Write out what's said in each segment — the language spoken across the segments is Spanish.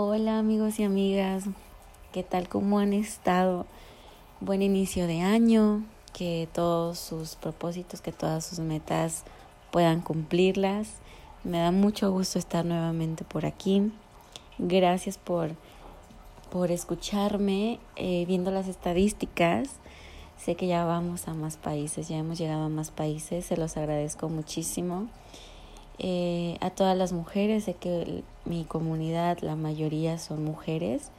Hola amigos y amigas, ¿qué tal? ¿Cómo han estado? Buen inicio de año, que todos sus propósitos, que todas sus metas puedan cumplirlas. Me da mucho gusto estar nuevamente por aquí. Gracias por, por escucharme, eh, viendo las estadísticas. Sé que ya vamos a más países, ya hemos llegado a más países, se los agradezco muchísimo. Eh, a todas las mujeres, sé que mi comunidad, la mayoría son mujeres.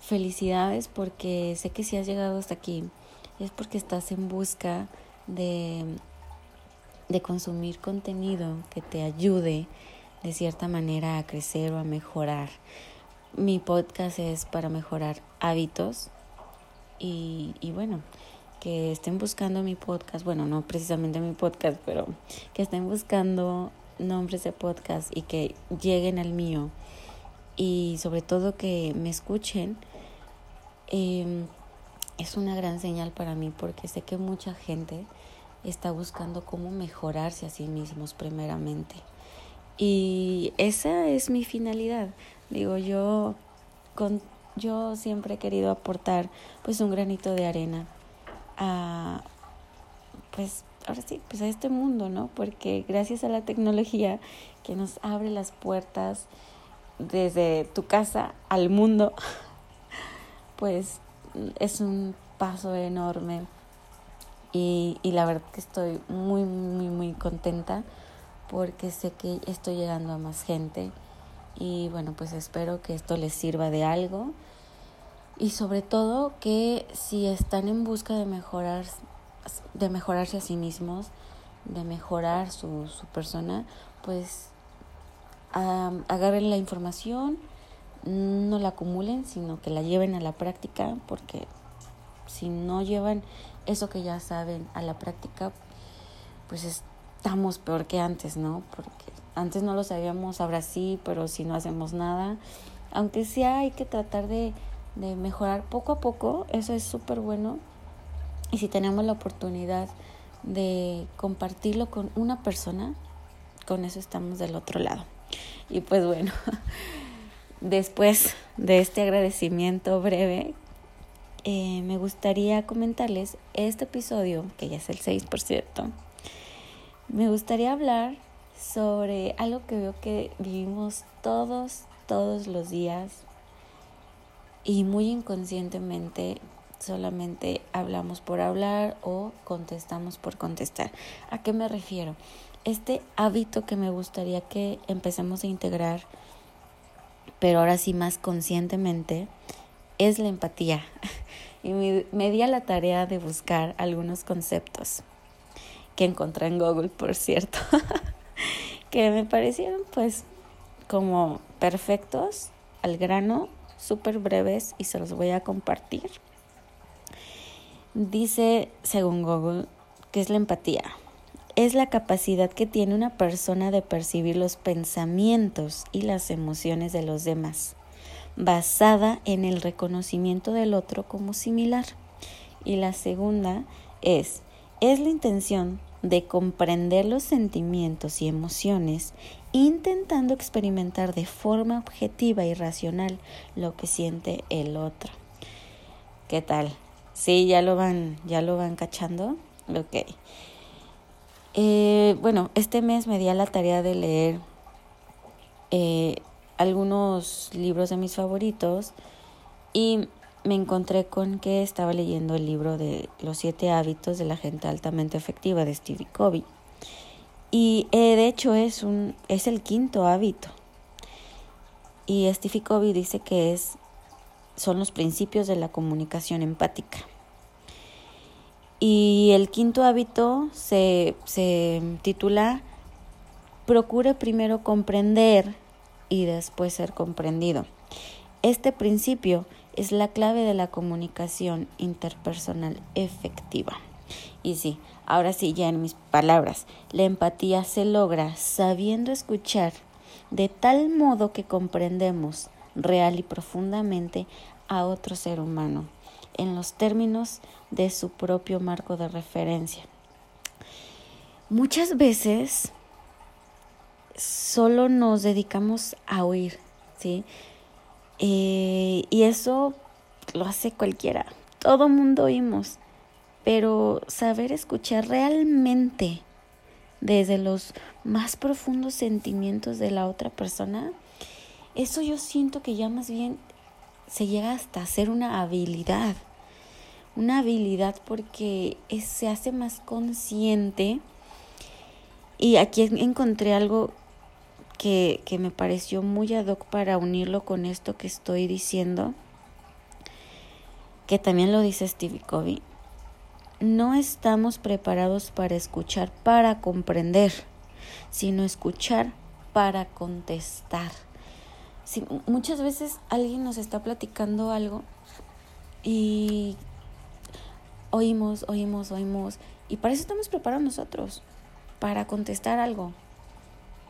Felicidades porque sé que si has llegado hasta aquí es porque estás en busca de, de consumir contenido que te ayude de cierta manera a crecer o a mejorar. Mi podcast es para mejorar hábitos y, y bueno, que estén buscando mi podcast, bueno, no precisamente mi podcast, pero que estén buscando nombres de podcast y que lleguen al mío y sobre todo que me escuchen, eh, es una gran señal para mí porque sé que mucha gente está buscando cómo mejorarse a sí mismos primeramente. Y esa es mi finalidad. Digo, yo con yo siempre he querido aportar pues un granito de arena a pues ahora sí, pues a este mundo, ¿no? Porque gracias a la tecnología que nos abre las puertas desde tu casa al mundo, pues es un paso enorme. Y, y la verdad que estoy muy, muy, muy contenta porque sé que estoy llegando a más gente. Y bueno, pues espero que esto les sirva de algo. Y sobre todo que si están en busca de mejorar de mejorarse a sí mismos, de mejorar su, su persona, pues agarren la información, no la acumulen, sino que la lleven a la práctica, porque si no llevan eso que ya saben a la práctica, pues estamos peor que antes, ¿no? Porque antes no lo sabíamos, ahora sí, pero si no hacemos nada, aunque sea hay que tratar de, de mejorar poco a poco, eso es súper bueno, y si tenemos la oportunidad de compartirlo con una persona, con eso estamos del otro lado. Y pues bueno, después de este agradecimiento breve, eh, me gustaría comentarles este episodio, que ya es el 6 por cierto, me gustaría hablar sobre algo que veo que vivimos todos, todos los días y muy inconscientemente solamente hablamos por hablar o contestamos por contestar. ¿A qué me refiero? Este hábito que me gustaría que empecemos a integrar, pero ahora sí más conscientemente, es la empatía. Y me, di a la tarea de buscar algunos conceptos que encontré en Google, por cierto, que me parecieron pues como perfectos, al grano, súper breves y se los voy a compartir. Dice, según Google, que es la empatía. Es la capacidad que tiene una persona de percibir los pensamientos y las emociones de los demás, basada en el reconocimiento del otro como similar. Y la segunda es, es la intención de comprender los sentimientos y emociones, intentando experimentar de forma objetiva y racional lo que siente el otro. ¿Qué tal? Sí, ya lo van, ya lo van cachando. Ok. Eh, bueno, este mes me di a la tarea de leer eh, algunos libros de mis favoritos y me encontré con que estaba leyendo el libro de Los siete hábitos de la gente altamente efectiva de Stevie Covey. Y eh, de hecho es, un, es el quinto hábito. Y Stevie Covey dice que es son los principios de la comunicación empática. Y el quinto hábito se, se titula Procure primero comprender y después ser comprendido. Este principio es la clave de la comunicación interpersonal efectiva. Y sí, ahora sí, ya en mis palabras, la empatía se logra sabiendo escuchar de tal modo que comprendemos real y profundamente a otro ser humano en los términos de su propio marco de referencia. Muchas veces solo nos dedicamos a oír, ¿sí? Eh, y eso lo hace cualquiera. Todo mundo oímos. Pero saber escuchar realmente desde los más profundos sentimientos de la otra persona, eso yo siento que ya más bien se llega hasta a ser una habilidad. Una habilidad porque se hace más consciente. Y aquí encontré algo que, que me pareció muy ad hoc para unirlo con esto que estoy diciendo, que también lo dice Stevie Covey. No estamos preparados para escuchar, para comprender, sino escuchar para contestar. Muchas veces alguien nos está platicando algo y oímos, oímos, oímos, y para eso estamos preparados nosotros, para contestar algo.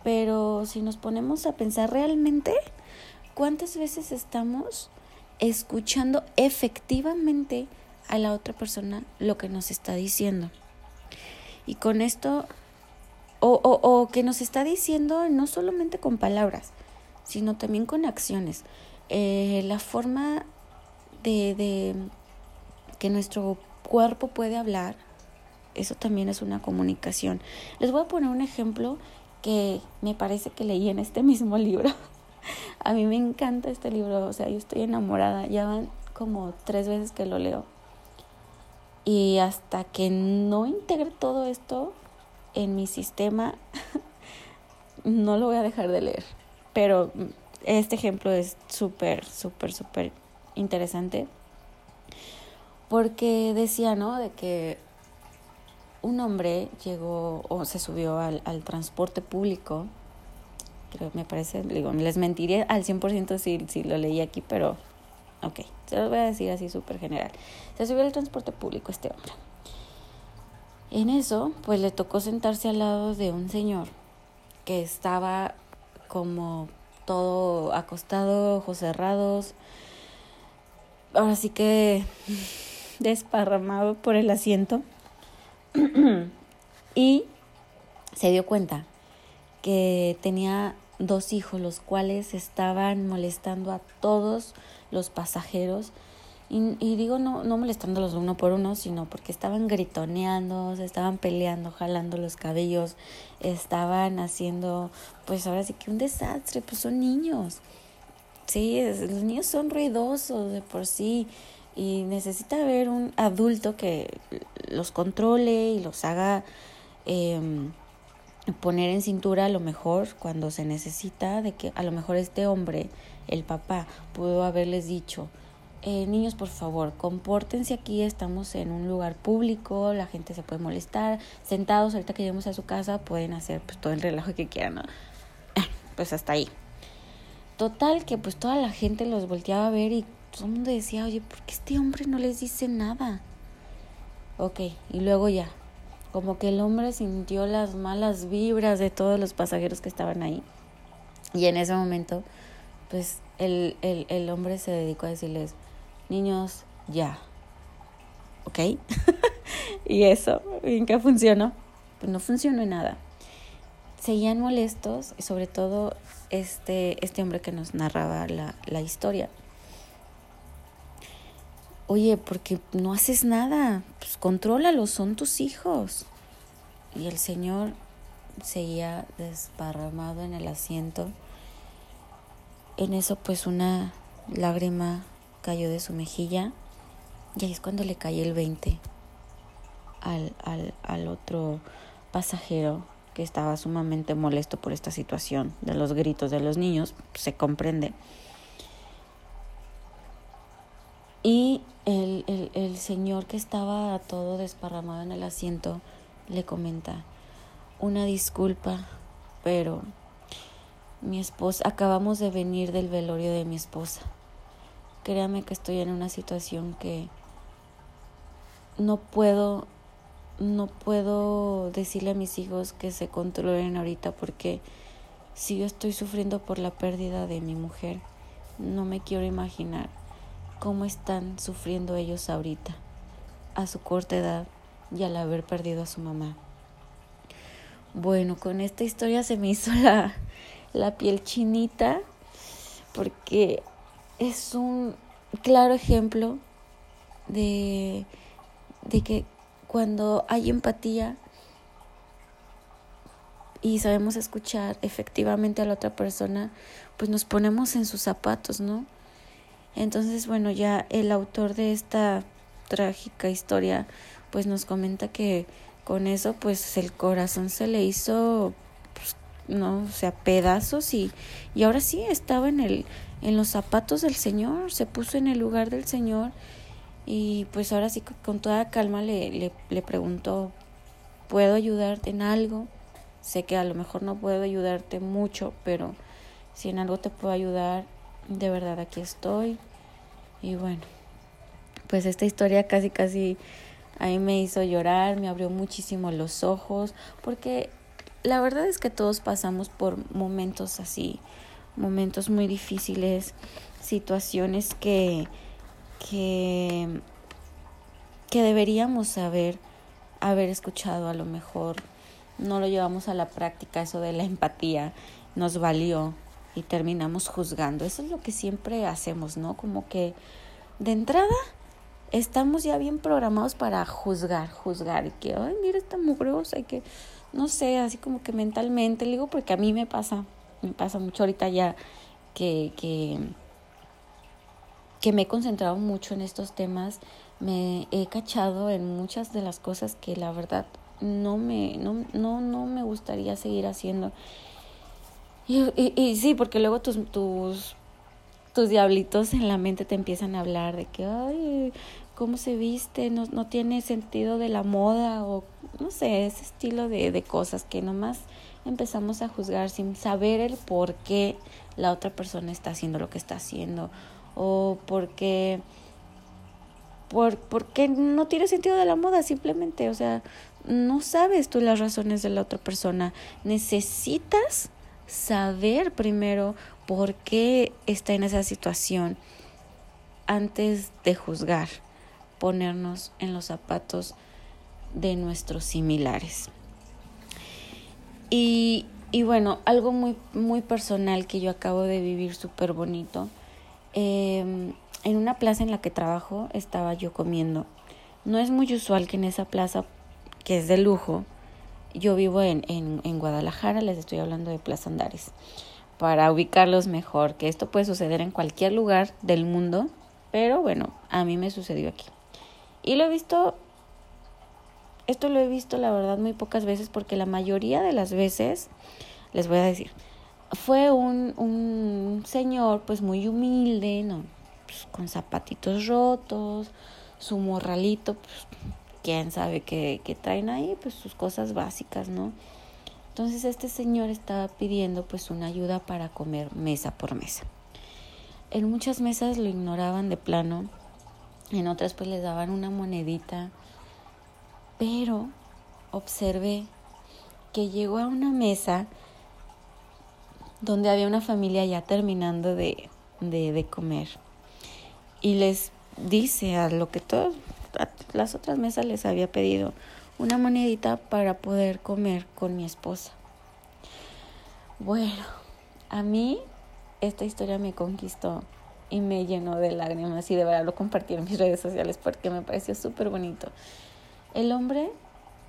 Pero si nos ponemos a pensar realmente, ¿cuántas veces estamos escuchando efectivamente a la otra persona lo que nos está diciendo? Y con esto, o, o, o que nos está diciendo no solamente con palabras, sino también con acciones. Eh, la forma de, de que nuestro cuerpo puede hablar, eso también es una comunicación. Les voy a poner un ejemplo que me parece que leí en este mismo libro. a mí me encanta este libro, o sea, yo estoy enamorada, ya van como tres veces que lo leo. Y hasta que no integre todo esto en mi sistema, no lo voy a dejar de leer. Pero este ejemplo es súper, súper, súper interesante. Porque decía, ¿no? De que un hombre llegó o se subió al, al transporte público. Creo, me parece, digo, les mentiré al 100% si, si lo leí aquí, pero ok, se lo voy a decir así súper general. Se subió al transporte público este hombre. En eso, pues le tocó sentarse al lado de un señor que estaba como todo acostado, ojos cerrados. Ahora sí que desparramado por el asiento. y se dio cuenta que tenía dos hijos, los cuales estaban molestando a todos los pasajeros y, digo, no, no molestándolos uno por uno, sino porque estaban gritoneando, se estaban peleando, jalando los cabellos, estaban haciendo, pues ahora sí que un desastre, pues son niños. Sí, los niños son ruidosos de por sí y necesita haber un adulto que los controle y los haga em, poner en cintura a lo mejor cuando se necesita de que a lo mejor este hombre, el papá, pudo haberles dicho, eh, niños, por favor, compórtense aquí, estamos en un lugar público, la gente se puede molestar, sentados, ahorita que lleguemos a su casa pueden hacer pues todo el relajo que quieran, ¿no? pues hasta ahí. Total que pues toda la gente los volteaba a ver y todo el mundo decía, oye, ¿por qué este hombre no les dice nada? Ok, y luego ya, como que el hombre sintió las malas vibras de todos los pasajeros que estaban ahí. Y en ese momento, pues el, el, el hombre se dedicó a decirles, niños, ya. ¿Ok? y eso, ¿en qué funcionó? Pues no funcionó en nada. Seguían molestos y sobre todo este, este hombre que nos narraba la, la historia. Oye, porque no haces nada, pues contrólalos, son tus hijos. Y el señor seguía desparramado en el asiento. En eso pues una lágrima cayó de su mejilla y ahí es cuando le cae el 20 al, al, al otro pasajero que estaba sumamente molesto por esta situación de los gritos de los niños, se comprende. Y el, el, el, señor que estaba todo desparramado en el asiento le comenta, una disculpa, pero mi esposa, acabamos de venir del velorio de mi esposa créame que estoy en una situación que no puedo no puedo decirle a mis hijos que se controlen ahorita porque si yo estoy sufriendo por la pérdida de mi mujer, no me quiero imaginar cómo están sufriendo ellos ahorita, a su corta edad y al haber perdido a su mamá. Bueno, con esta historia se me hizo la, la piel chinita porque es un claro ejemplo de, de que cuando hay empatía y sabemos escuchar efectivamente a la otra persona, pues nos ponemos en sus zapatos, ¿no? Entonces, bueno, ya el autor de esta trágica historia, pues nos comenta que con eso, pues el corazón se le hizo, no, o sea, pedazos y, y ahora sí estaba en el, en los zapatos del Señor, se puso en el lugar del Señor y pues ahora sí con toda calma le, le, le preguntó, ¿puedo ayudarte en algo? Sé que a lo mejor no puedo ayudarte mucho, pero si en algo te puedo ayudar, de verdad aquí estoy. Y bueno, pues esta historia casi casi ahí me hizo llorar, me abrió muchísimo los ojos, porque la verdad es que todos pasamos por momentos así, momentos muy difíciles, situaciones que que, que deberíamos haber, haber escuchado a lo mejor. No lo llevamos a la práctica, eso de la empatía nos valió y terminamos juzgando. Eso es lo que siempre hacemos, ¿no? Como que de entrada estamos ya bien programados para juzgar, juzgar, y que, ay, mira esta mugrosa, y que, no sé, así como que mentalmente, le digo porque a mí me pasa, me pasa mucho ahorita ya que, que que me he concentrado mucho en estos temas, me he cachado en muchas de las cosas que la verdad no me, no, no, no me gustaría seguir haciendo. Y, y, y, sí, porque luego tus, tus, tus diablitos en la mente te empiezan a hablar de que, ay, cómo se viste, no, no tiene sentido de la moda o no sé, ese estilo de, de cosas que nomás empezamos a juzgar sin saber el por qué la otra persona está haciendo lo que está haciendo o porque por, porque no tiene sentido de la moda simplemente, o sea, no sabes tú las razones de la otra persona, necesitas saber primero por qué está en esa situación antes de juzgar, ponernos en los zapatos de nuestros similares. Y, y bueno, algo muy, muy personal que yo acabo de vivir súper bonito eh, en una plaza en la que trabajo estaba yo comiendo. No es muy usual que en esa plaza, que es de lujo, yo vivo en, en, en Guadalajara, les estoy hablando de Plaza Andares, para ubicarlos mejor, que esto puede suceder en cualquier lugar del mundo, pero bueno, a mí me sucedió aquí. Y lo he visto, esto lo he visto la verdad muy pocas veces porque la mayoría de las veces, les voy a decir, fue un, un señor pues muy humilde, ¿no? Pues, con zapatitos rotos, su morralito, pues quién sabe qué, qué traen ahí, pues sus cosas básicas, ¿no? Entonces este señor estaba pidiendo pues una ayuda para comer mesa por mesa. En muchas mesas lo ignoraban de plano, en otras pues les daban una monedita, pero observé que llegó a una mesa donde había una familia ya terminando de, de, comer. Y les dice a lo que todas las otras mesas les había pedido una monedita para poder comer con mi esposa. Bueno, a mí esta historia me conquistó y me llenó de lágrimas y de verdad lo compartí en mis redes sociales porque me pareció súper bonito. El hombre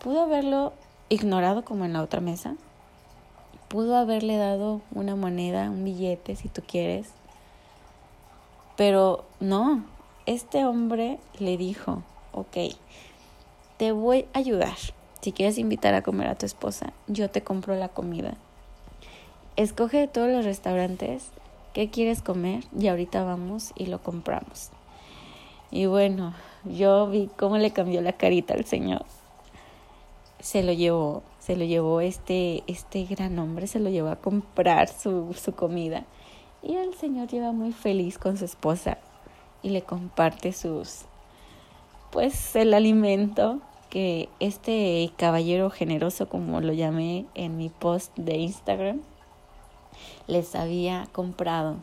pudo haberlo ignorado como en la otra mesa, pudo haberle dado una moneda, un billete, si tú quieres. Pero no, este hombre le dijo, ok, te voy a ayudar. Si quieres invitar a comer a tu esposa, yo te compro la comida. Escoge de todos los restaurantes qué quieres comer y ahorita vamos y lo compramos. Y bueno, yo vi cómo le cambió la carita al señor. Se lo llevó se lo llevó este, este gran hombre, se lo llevó a comprar su, su comida. Y el señor lleva muy feliz con su esposa y le comparte sus, pues el alimento que este caballero generoso, como lo llamé en mi post de Instagram, les había comprado.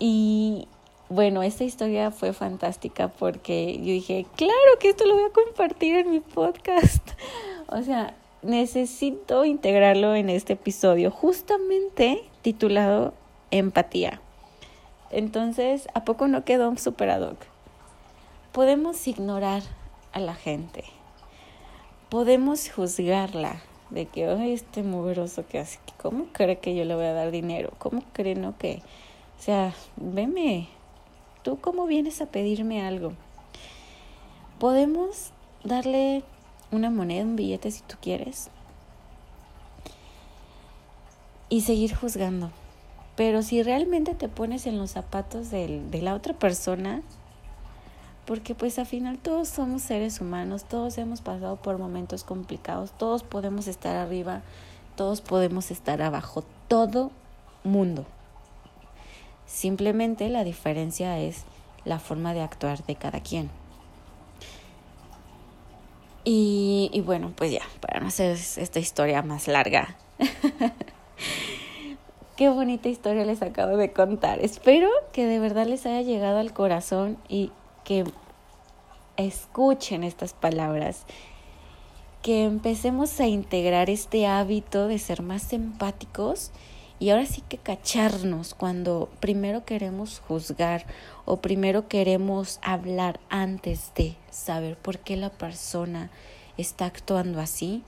Y bueno, esta historia fue fantástica porque yo dije, claro que esto lo voy a compartir en mi podcast. O sea, necesito integrarlo en este episodio, justamente titulado Empatía. Entonces, ¿a poco no quedó un super ad hoc? Podemos ignorar a la gente. Podemos juzgarla de que, este mugroso que hace, ¿cómo cree que yo le voy a dar dinero? ¿Cómo cree no que? O sea, veme, ¿tú cómo vienes a pedirme algo? Podemos darle una moneda, un billete si tú quieres y seguir juzgando. Pero si realmente te pones en los zapatos de la otra persona, porque pues al final todos somos seres humanos, todos hemos pasado por momentos complicados, todos podemos estar arriba, todos podemos estar abajo, todo mundo. Simplemente la diferencia es la forma de actuar de cada quien. Y, y bueno, pues ya, para no hacer esta historia más larga. Qué bonita historia les acabo de contar. Espero que de verdad les haya llegado al corazón y que escuchen estas palabras, que empecemos a integrar este hábito de ser más empáticos y ahora sí que cacharnos cuando primero queremos juzgar o primero queremos hablar antes de saber por qué la persona está actuando así.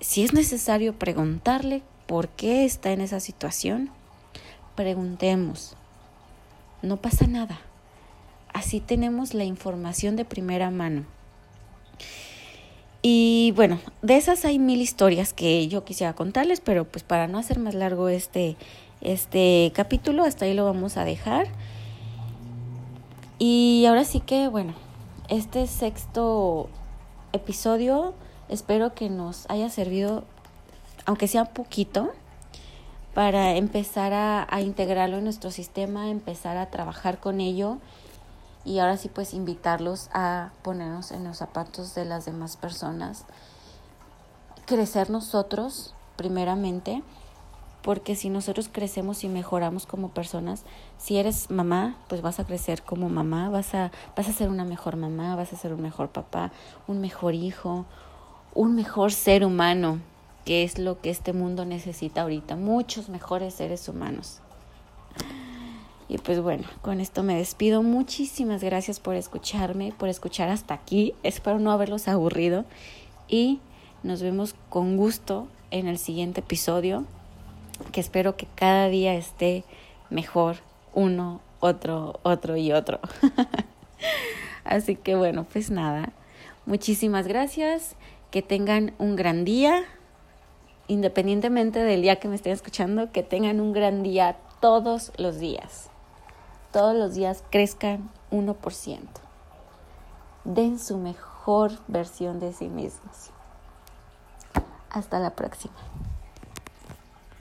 Si es necesario preguntarle por qué está en esa situación, preguntemos. No pasa nada. Así tenemos la información de primera mano. Y bueno, de esas hay mil historias que yo quisiera contarles, pero pues para no hacer más largo este, este capítulo, hasta ahí lo vamos a dejar. Y ahora sí que, bueno, este sexto episodio espero que nos haya servido, aunque sea poquito, para empezar a, a integrarlo en nuestro sistema, empezar a trabajar con ello y ahora sí pues invitarlos a ponernos en los zapatos de las demás personas, crecer nosotros primeramente, porque si nosotros crecemos y mejoramos como personas, si eres mamá, pues vas a crecer como mamá, vas a, vas a ser una mejor mamá, vas a ser un mejor papá, un mejor hijo, un mejor ser humano, que es lo que este mundo necesita ahorita, muchos mejores seres humanos. Y pues bueno, con esto me despido. Muchísimas gracias por escucharme, por escuchar hasta aquí. Espero no haberlos aburrido y nos vemos con gusto en el siguiente episodio, que espero que cada día esté mejor uno, otro, otro y otro. Así que bueno, pues nada. Muchísimas gracias. Que tengan un gran día. Independientemente del día que me estén escuchando, que tengan un gran día todos los días todos los días crezcan 1%. Den su mejor versión de sí mismos. Hasta la próxima.